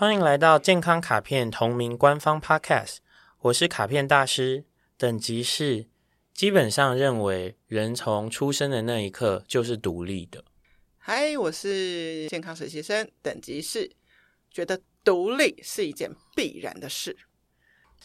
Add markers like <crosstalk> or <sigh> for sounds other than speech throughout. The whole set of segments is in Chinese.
欢迎来到健康卡片同名官方 Podcast，我是卡片大师，等级是基本上认为人从出生的那一刻就是独立的。嗨，我是健康实习生，等级是觉得独立是一件必然的事。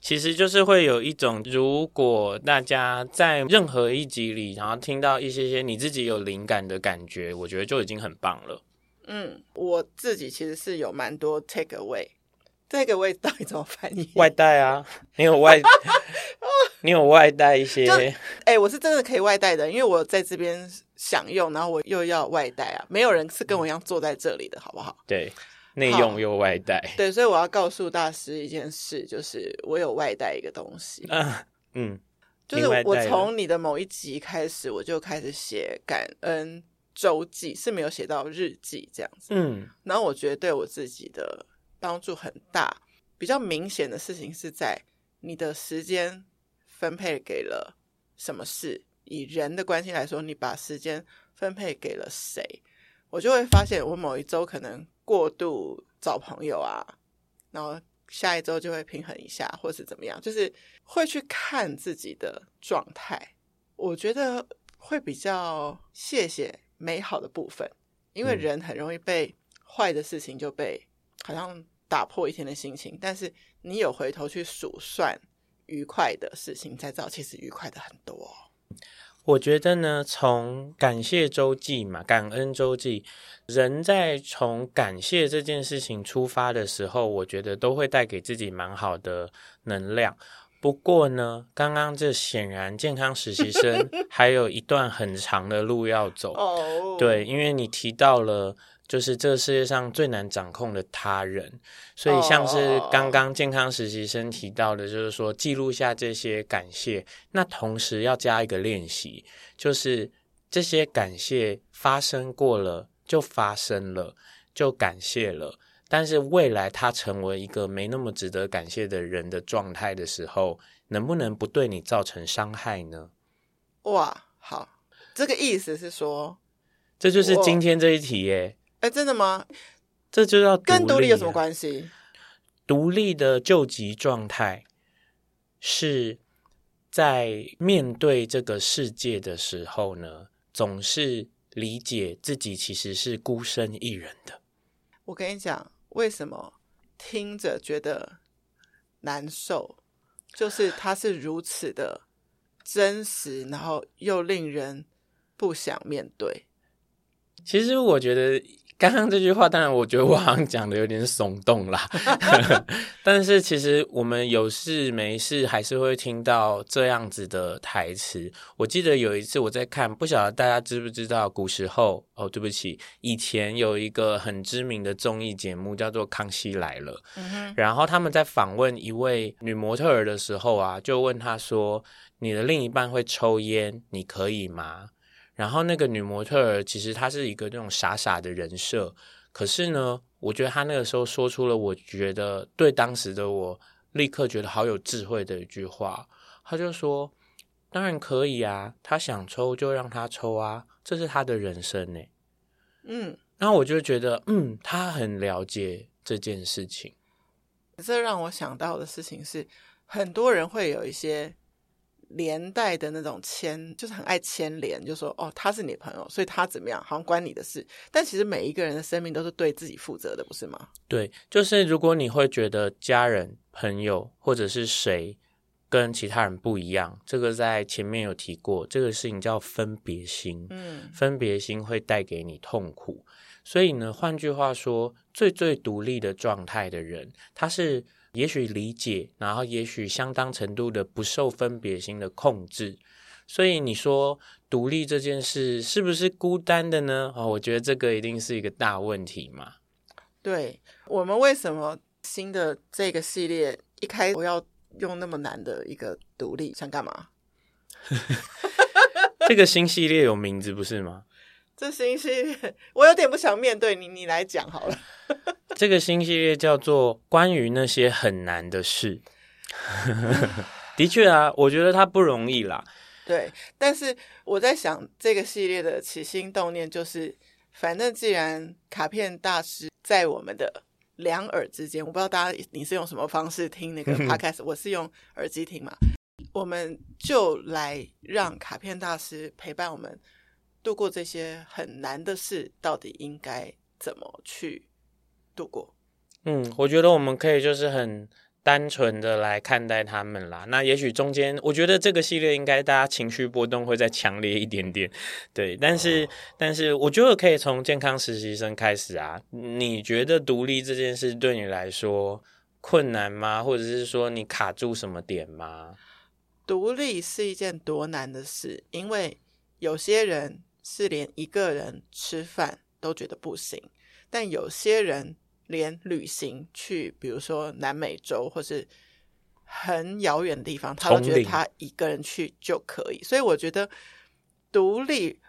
其实就是会有一种，如果大家在任何一集里，然后听到一些些你自己有灵感的感觉，我觉得就已经很棒了。嗯，我自己其实是有蛮多 take away，take <laughs> away 到底怎么翻译？外带啊，你有外 <laughs> <laughs> 你有外带一些？哎、欸，我是真的可以外带的，因为我在这边享用，然后我又要外带啊，没有人是跟我一样坐在这里的，好不好？对，内用又外带。对，所以我要告诉大师一件事，就是我有外带一个东西。啊、嗯，就是我从你的某一集开始，我就开始写感恩。周记是没有写到日记这样子，嗯，然后我觉得对我自己的帮助很大。比较明显的事情是在你的时间分配给了什么事，以人的关系来说，你把时间分配给了谁，我就会发现我某一周可能过度找朋友啊，然后下一周就会平衡一下，或是怎么样，就是会去看自己的状态，我觉得会比较谢谢。美好的部分，因为人很容易被坏的事情就被好像打破一天的心情，但是你有回头去数算愉快的事情，才知道其实愉快的很多。我觉得呢，从感谢周记嘛，感恩周记，人在从感谢这件事情出发的时候，我觉得都会带给自己蛮好的能量。不过呢，刚刚这显然健康实习生 <laughs> 还有一段很长的路要走。哦，对，因为你提到了，就是这个世界上最难掌控的他人，所以像是刚刚健康实习生提到的，就是说记录下这些感谢，那同时要加一个练习，就是这些感谢发生过了就发生了，就感谢了。但是未来他成为一个没那么值得感谢的人的状态的时候，能不能不对你造成伤害呢？哇，好，这个意思是说，这就是今天这一题耶。哎，真的吗？这就要跟独立有什么关系？独立的救急状态是在面对这个世界的时候呢，总是理解自己其实是孤身一人的。我跟你讲。为什么听着觉得难受？就是它是如此的真实，然后又令人不想面对。其实我觉得。刚刚这句话，当然我觉得我好像讲的有点耸动啦，<laughs> 但是其实我们有事没事还是会听到这样子的台词。我记得有一次我在看，不晓得大家知不知道，古时候哦，对不起，以前有一个很知名的综艺节目叫做《康熙来了》，嗯，然后他们在访问一位女模特儿的时候啊，就问她说：“你的另一半会抽烟，你可以吗？”然后那个女模特儿其实她是一个那种傻傻的人设，可是呢，我觉得她那个时候说出了我觉得对当时的我立刻觉得好有智慧的一句话，她就说：“当然可以啊，她想抽就让她抽啊，这是她的人生呢。”嗯，然后我就觉得，嗯，她很了解这件事情。这让我想到的事情是，很多人会有一些。连带的那种牵，就是很爱牵连，就说哦，他是你朋友，所以他怎么样，好像关你的事。但其实每一个人的生命都是对自己负责的，不是吗？对，就是如果你会觉得家人、朋友或者是谁跟其他人不一样，这个在前面有提过，这个事情叫分别心。嗯，分别心会带给你痛苦。所以呢，换句话说，最最独立的状态的人，他是。也许理解，然后也许相当程度的不受分别心的控制，所以你说独立这件事是不是孤单的呢？哦，我觉得这个一定是一个大问题嘛。对，我们为什么新的这个系列一开始我要用那么难的一个独立，想干嘛？<laughs> 这个新系列有名字不是吗？这新系列我有点不想面对你，你来讲好了。<laughs> 这个新系列叫做《关于那些很难的事》。<laughs> 的确啊，我觉得它不容易啦。对，但是我在想，这个系列的起心动念就是，反正既然卡片大师在我们的两耳之间，我不知道大家你是用什么方式听那个 podcast，我是用耳机听嘛。我们就来让卡片大师陪伴我们度过这些很难的事，到底应该怎么去度过？嗯，我觉得我们可以就是很单纯的来看待他们啦。那也许中间，我觉得这个系列应该大家情绪波动会再强烈一点点，对。但是，哦、但是我觉得可以从健康实习生开始啊。你觉得独立这件事对你来说困难吗？或者是说你卡住什么点吗？独立是一件多难的事，因为有些人是连一个人吃饭都觉得不行，但有些人。连旅行去，比如说南美洲或是很遥远的地方，他都觉得他一个人去就可以。所以我觉得独立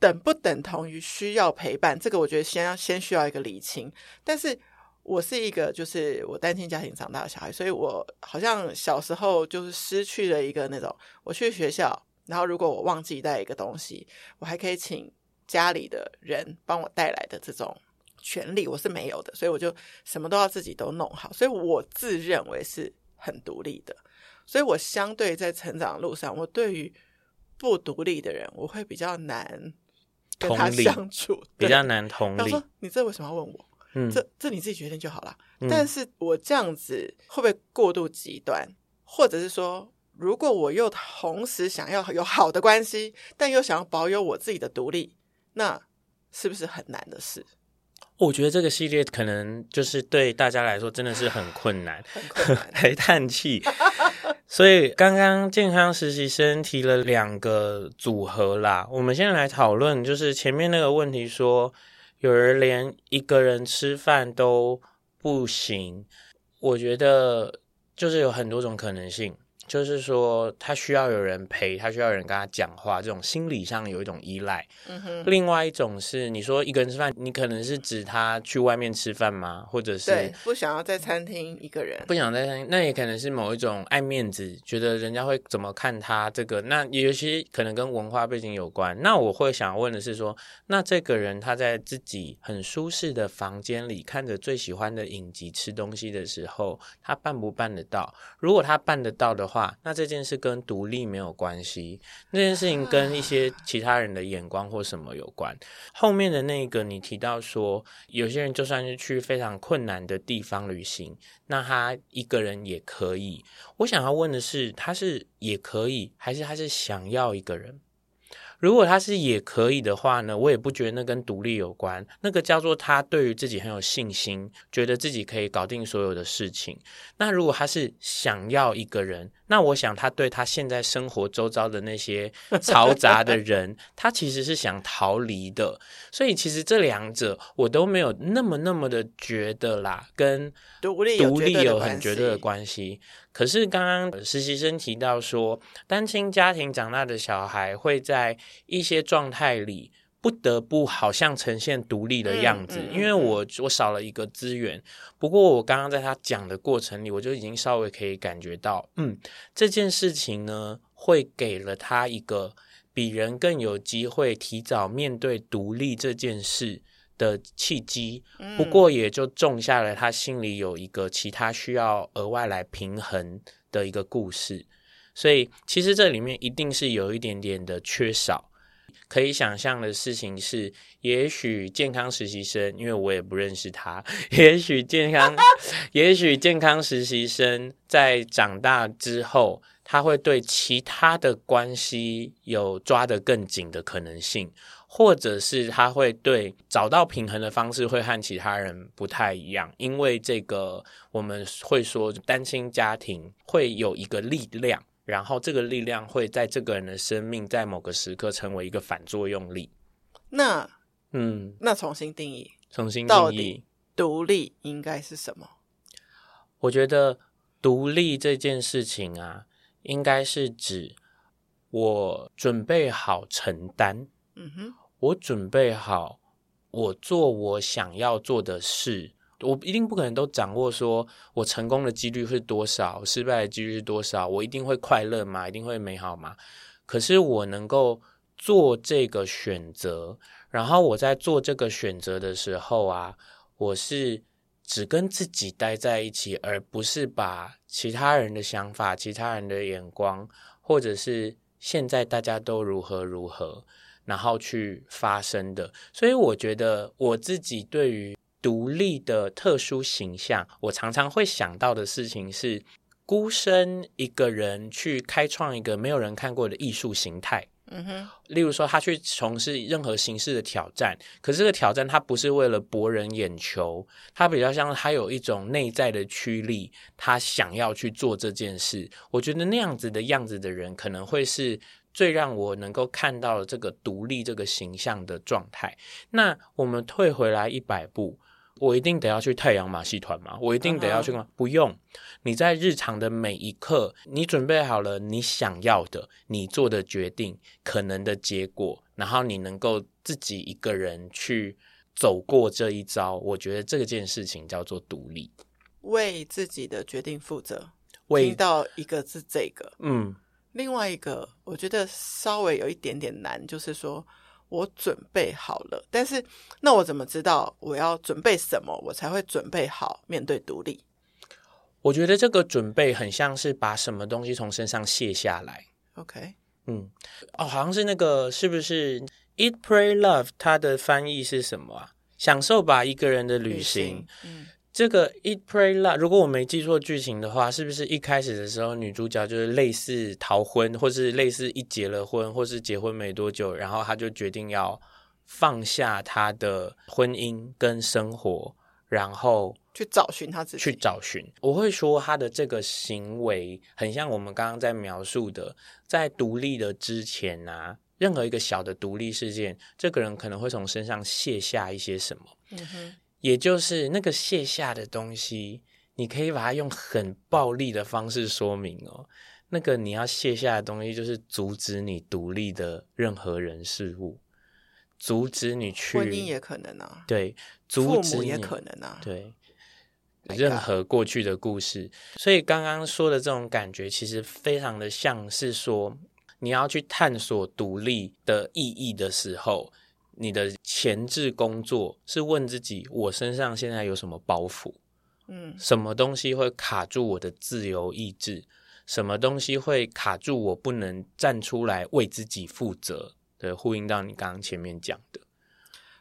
等不等同于需要陪伴，这个我觉得先要先需要一个理清。但是我是一个就是我单亲家庭长大的小孩，所以我好像小时候就是失去了一个那种，我去学校，然后如果我忘记带一个东西，我还可以请家里的人帮我带来的这种。权利我是没有的，所以我就什么都要自己都弄好，所以我自认为是很独立的，所以我相对在成长的路上，我对于不独立的人，我会比较难跟他相处，比较难同理。他说：“你这为什么要问我？嗯，这这你自己决定就好了。嗯”但是我这样子会不会过度极端？或者是说，如果我又同时想要有好的关系，但又想要保有我自己的独立，那是不是很难的事？我觉得这个系列可能就是对大家来说真的是很困难，很困难，<laughs> 还叹气。<laughs> 所以刚刚健康实习生提了两个组合啦，我们先来讨论，就是前面那个问题说，有人连一个人吃饭都不行，我觉得就是有很多种可能性。就是说，他需要有人陪，他需要有人跟他讲话，这种心理上有一种依赖。嗯哼。另外一种是，你说一个人吃饭，你可能是指他去外面吃饭吗？或者是对，不想要在餐厅一个人，不想在餐厅，那也可能是某一种爱面子，觉得人家会怎么看他这个。那有些可能跟文化背景有关。那我会想问的是说，那这个人他在自己很舒适的房间里，看着最喜欢的影集、吃东西的时候，他办不办得到？如果他办得到的话，那这件事跟独立没有关系，那件事情跟一些其他人的眼光或什么有关。后面的那个你提到说，有些人就算是去非常困难的地方旅行，那他一个人也可以。我想要问的是，他是也可以，还是他是想要一个人？如果他是也可以的话呢，我也不觉得那跟独立有关，那个叫做他对于自己很有信心，觉得自己可以搞定所有的事情。那如果他是想要一个人，那我想他对他现在生活周遭的那些嘈杂的人，<laughs> 他其实是想逃离的。所以其实这两者我都没有那么那么的觉得啦，跟独立独立有很绝对的关系。可是刚刚实习生提到说，单亲家庭长大的小孩会在一些状态里不得不好像呈现独立的样子，因为我我少了一个资源。不过我刚刚在他讲的过程里，我就已经稍微可以感觉到，嗯，这件事情呢，会给了他一个比人更有机会提早面对独立这件事的契机，不过也就种下了他心里有一个其他需要额外来平衡的一个故事，所以其实这里面一定是有一点点的缺少。可以想象的事情是，也许健康实习生，因为我也不认识他，<laughs> 也许健康，也许健康实习生在长大之后，他会对其他的关系有抓得更紧的可能性。或者是他会对找到平衡的方式会和其他人不太一样，因为这个我们会说单亲家庭会有一个力量，然后这个力量会在这个人的生命在某个时刻成为一个反作用力。那嗯，那重新定义，重新定义，独立应该是什么？我觉得独立这件事情啊，应该是指我准备好承担。嗯哼。我准备好，我做我想要做的事，我一定不可能都掌握。说我成功的几率是多少，失败的几率是多少？我一定会快乐吗？一定会美好吗？可是我能够做这个选择，然后我在做这个选择的时候啊，我是只跟自己待在一起，而不是把其他人的想法、其他人的眼光，或者是现在大家都如何如何，然后去发生的。所以我觉得我自己对于独立的特殊形象，我常常会想到的事情是，孤身一个人去开创一个没有人看过的艺术形态。嗯哼，例如说他去从事任何形式的挑战，可是这个挑战他不是为了博人眼球，他比较像他有一种内在的驱力，他想要去做这件事。我觉得那样子的样子的人，可能会是最让我能够看到这个独立这个形象的状态。那我们退回来一百步。我一定得要去太阳马戏团吗？我一定得要去吗？Uh huh. 不用，你在日常的每一刻，你准备好了你想要的，你做的决定可能的结果，然后你能够自己一个人去走过这一遭。我觉得这件事情叫做独立，为自己的决定负责。为听到一个是这个，嗯，另外一个我觉得稍微有一点点难，就是说。我准备好了，但是那我怎么知道我要准备什么，我才会准备好面对独立？我觉得这个准备很像是把什么东西从身上卸下来。OK，嗯，哦，好像是那个是不是 Eat Pray Love？它的翻译是什么啊？享受吧，一个人的旅行。嗯。这个 Eat Pray Love，如果我没记错剧情的话，是不是一开始的时候女主角就是类似逃婚，或是类似一结了婚，或是结婚没多久，然后她就决定要放下她的婚姻跟生活，然后去找寻她自己。去找寻，我会说她的这个行为很像我们刚刚在描述的，在独立的之前啊，任何一个小的独立事件，这个人可能会从身上卸下一些什么。嗯哼。也就是那个卸下的东西，你可以把它用很暴力的方式说明哦。那个你要卸下的东西，就是阻止你独立的任何人事物，阻止你去婚姻也可能啊，对，阻止父母也可能啊，对，任何过去的故事。所以刚刚说的这种感觉，其实非常的像是说，你要去探索独立的意义的时候。你的前置工作是问自己：我身上现在有什么包袱？嗯，什么东西会卡住我的自由意志？什么东西会卡住我不能站出来为自己负责？对，呼应到你刚刚前面讲的。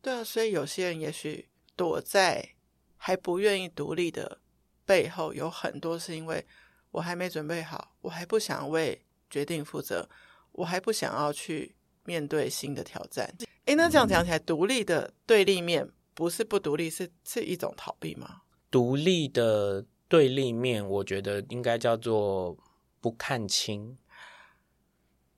对啊，所以有些人也许躲在还不愿意独立的背后，有很多是因为我还没准备好，我还不想为决定负责，我还不想要去面对新的挑战。诶，那这样讲起来，独立的对立面不是不独立，是是一种逃避吗？独立的对立面，我觉得应该叫做不看清，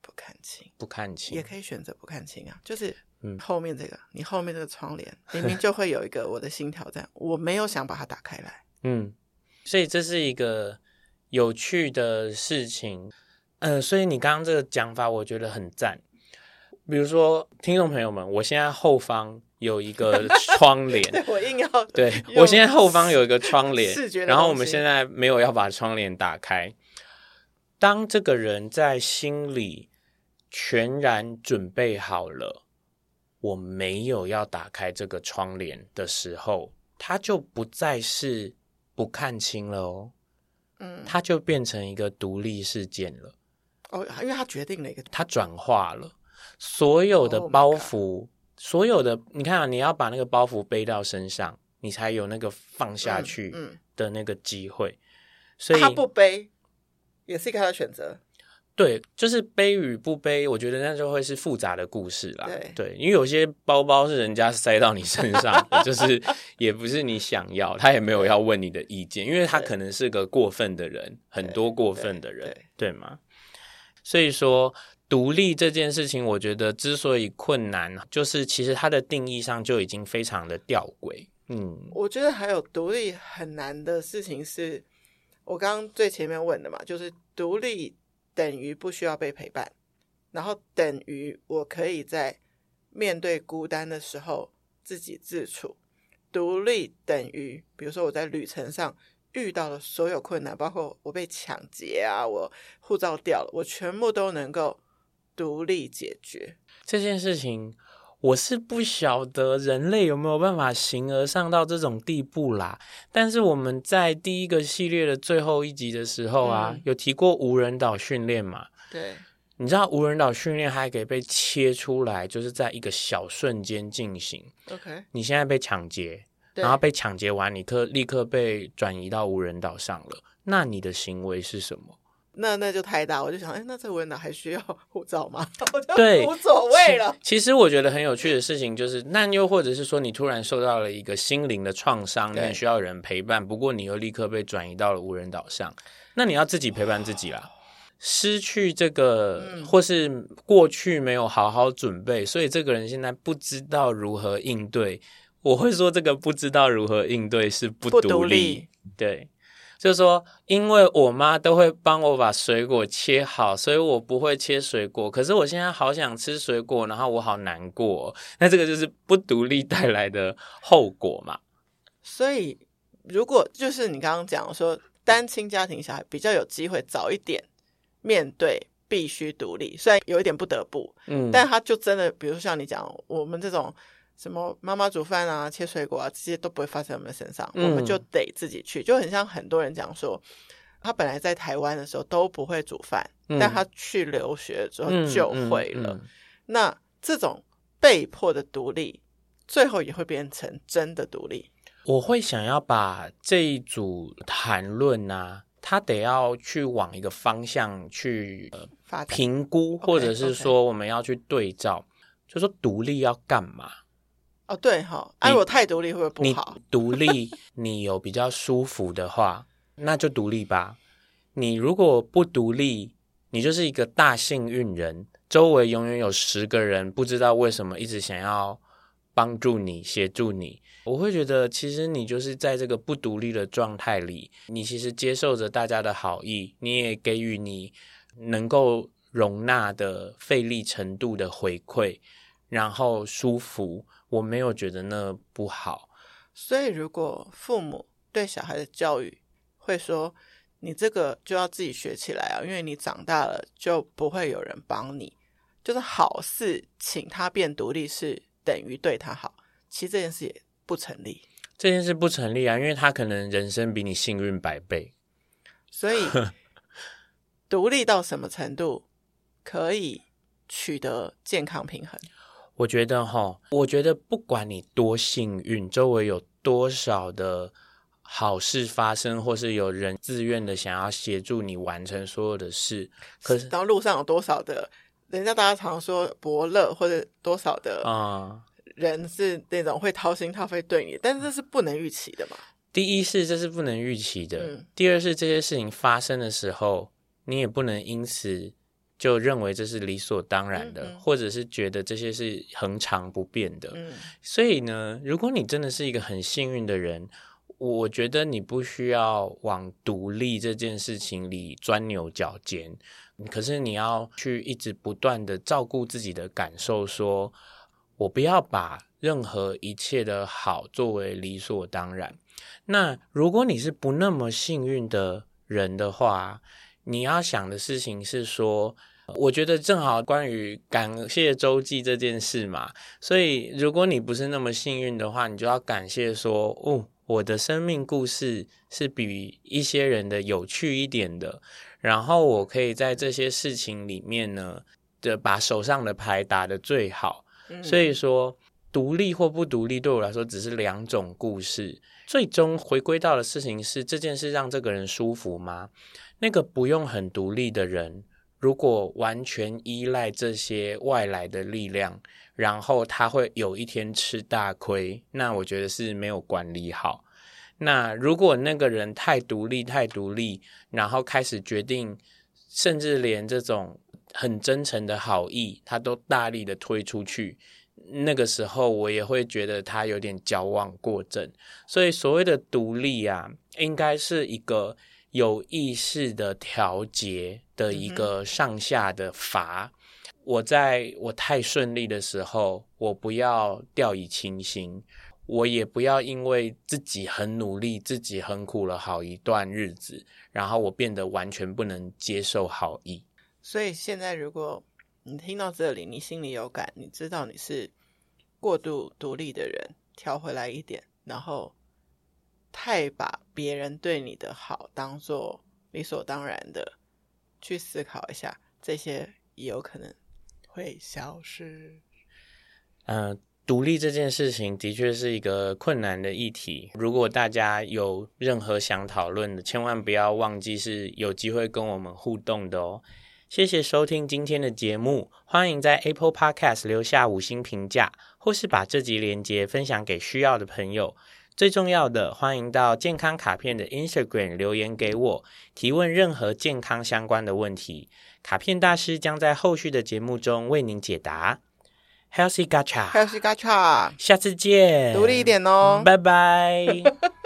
不看清，不看清，也可以选择不看清啊。就是，嗯，后面这个，你后面这个窗帘，明明就会有一个我的新挑战，<laughs> 我没有想把它打开来。嗯，所以这是一个有趣的事情。嗯、呃，所以你刚刚这个讲法，我觉得很赞。比如说，听众朋友们，我现在后方有一个 <laughs> 窗帘，我硬要对我现在后方有一个窗帘，然后我们现在没有要把窗帘打开。当这个人在心里全然准备好了，我没有要打开这个窗帘的时候，他就不再是不看清了哦，嗯，他就变成一个独立事件了。哦，因为他决定了一个，他转化了。所有的包袱，所有的你看啊，你要把那个包袱背到身上，你才有那个放下去的那个机会。所以他不背，也是一个他的选择。对，就是背与不背，我觉得那就会是复杂的故事啦。对，因为有些包包是人家塞到你身上的，就是也不是你想要，他也没有要问你的意见，因为他可能是个过分的人，很多过分的人，对吗？所以说。独立这件事情，我觉得之所以困难，就是其实它的定义上就已经非常的吊诡。嗯，我觉得还有独立很难的事情是，我刚刚最前面问的嘛，就是独立等于不需要被陪伴，然后等于我可以在面对孤单的时候自给自处。独立等于，比如说我在旅程上遇到了所有困难，包括我被抢劫啊，我护照掉了，我全部都能够。独立解决这件事情，我是不晓得人类有没有办法形而上到这种地步啦。但是我们在第一个系列的最后一集的时候啊，嗯、有提过无人岛训练嘛？对，你知道无人岛训练还可以被切出来，就是在一个小瞬间进行。OK，你现在被抢劫，然后被抢劫完，你特立刻被转移到无人岛上了。那你的行为是什么？那那就太大，我就想，哎，那这无人岛还需要护照吗？<laughs> 我就对，无所谓了。其实我觉得很有趣的事情就是，那又或者是说，你突然受到了一个心灵的创伤，你很需要人陪伴，不过你又立刻被转移到了无人岛上，那你要自己陪伴自己啦。失去这个，或是过去没有好好准备，所以这个人现在不知道如何应对。我会说，这个不知道如何应对是不独立，不独立，对。就是说，因为我妈都会帮我把水果切好，所以我不会切水果。可是我现在好想吃水果，然后我好难过。那这个就是不独立带来的后果嘛。所以，如果就是你刚刚讲说，单亲家庭小孩比较有机会早一点面对必须独立，虽然有一点不得不，嗯，但他就真的，比如像你讲，我们这种。什么妈妈煮饭啊、切水果啊，这些都不会发生在我们身上，嗯、我们就得自己去。就很像很多人讲说，他本来在台湾的时候都不会煮饭，嗯、但他去留学之后就会了。那这种被迫的独立，最后也会变成真的独立。我会想要把这一组谈论啊，他得要去往一个方向去、呃、评估，或者是说我们要去对照，okay, okay. 就说独立要干嘛？哦，对哈，哎，我太独立会不会不好？你 <laughs> 独立，你有比较舒服的话，那就独立吧。你如果不独立，你就是一个大幸运人，周围永远有十个人不知道为什么一直想要帮助你、协助你。我会觉得，其实你就是在这个不独立的状态里，你其实接受着大家的好意，你也给予你能够容纳的费力程度的回馈，然后舒服。我没有觉得那不好，所以如果父母对小孩的教育会说：“你这个就要自己学起来啊，因为你长大了就不会有人帮你。”就是好事请他变独立是等于对他好，其实这件事也不成立。这件事不成立啊，因为他可能人生比你幸运百倍。所以 <laughs> 独立到什么程度可以取得健康平衡？我觉得哈，我觉得不管你多幸运，周围有多少的好事发生，或是有人自愿的想要协助你完成所有的事，可是当路上有多少的，人家大家常说伯乐，或者多少的啊人是那种会掏心掏肺对你，但是这是不能预期的嘛。第一是这是不能预期的，嗯、第二是这些事情发生的时候，你也不能因此。就认为这是理所当然的，嗯嗯，或者是觉得这些是恒常不变的。嗯，所以呢，如果你真的是一个很幸运的人，我觉得你不需要往独立这件事情里钻牛角尖。可是你要去一直不断的照顾自己的感受，说我不要把任何一切的好作为理所当然。那如果你是不那么幸运的人的话，你要想的事情是说，我觉得正好关于感谢周记这件事嘛，所以如果你不是那么幸运的话，你就要感谢说，哦，我的生命故事是比一些人的有趣一点的，然后我可以在这些事情里面呢，的把手上的牌打得最好。所以说，独立或不独立对我来说只是两种故事，最终回归到的事情是这件事让这个人舒服吗？那个不用很独立的人，如果完全依赖这些外来的力量，然后他会有一天吃大亏，那我觉得是没有管理好。那如果那个人太独立、太独立，然后开始决定，甚至连这种很真诚的好意，他都大力的推出去，那个时候我也会觉得他有点矫枉过正。所以所谓的独立啊，应该是一个。有意识的调节的一个上下的阀，嗯、我在我太顺利的时候，我不要掉以轻心，我也不要因为自己很努力，自己很苦了好一段日子，然后我变得完全不能接受好意。所以现在，如果你听到这里，你心里有感，你知道你是过度独立的人调回来一点，然后太把别人对你的好当做理所当然的去思考一下，这些也有可能会消失。嗯、独立这件事情的确是一个困难的议题。如果大家有任何想讨论的，千万不要忘记是有机会跟我们互动的哦。谢谢收听今天的节目，欢迎在 Apple Podcast 留下五星评价，或是把这集连接分享给需要的朋友。最重要的，欢迎到健康卡片的 Instagram 留言给我，提问任何健康相关的问题，卡片大师将在后续的节目中为您解答。Healthy Gacha，Healthy Gacha，下次见，独立一点哦，拜拜。<laughs>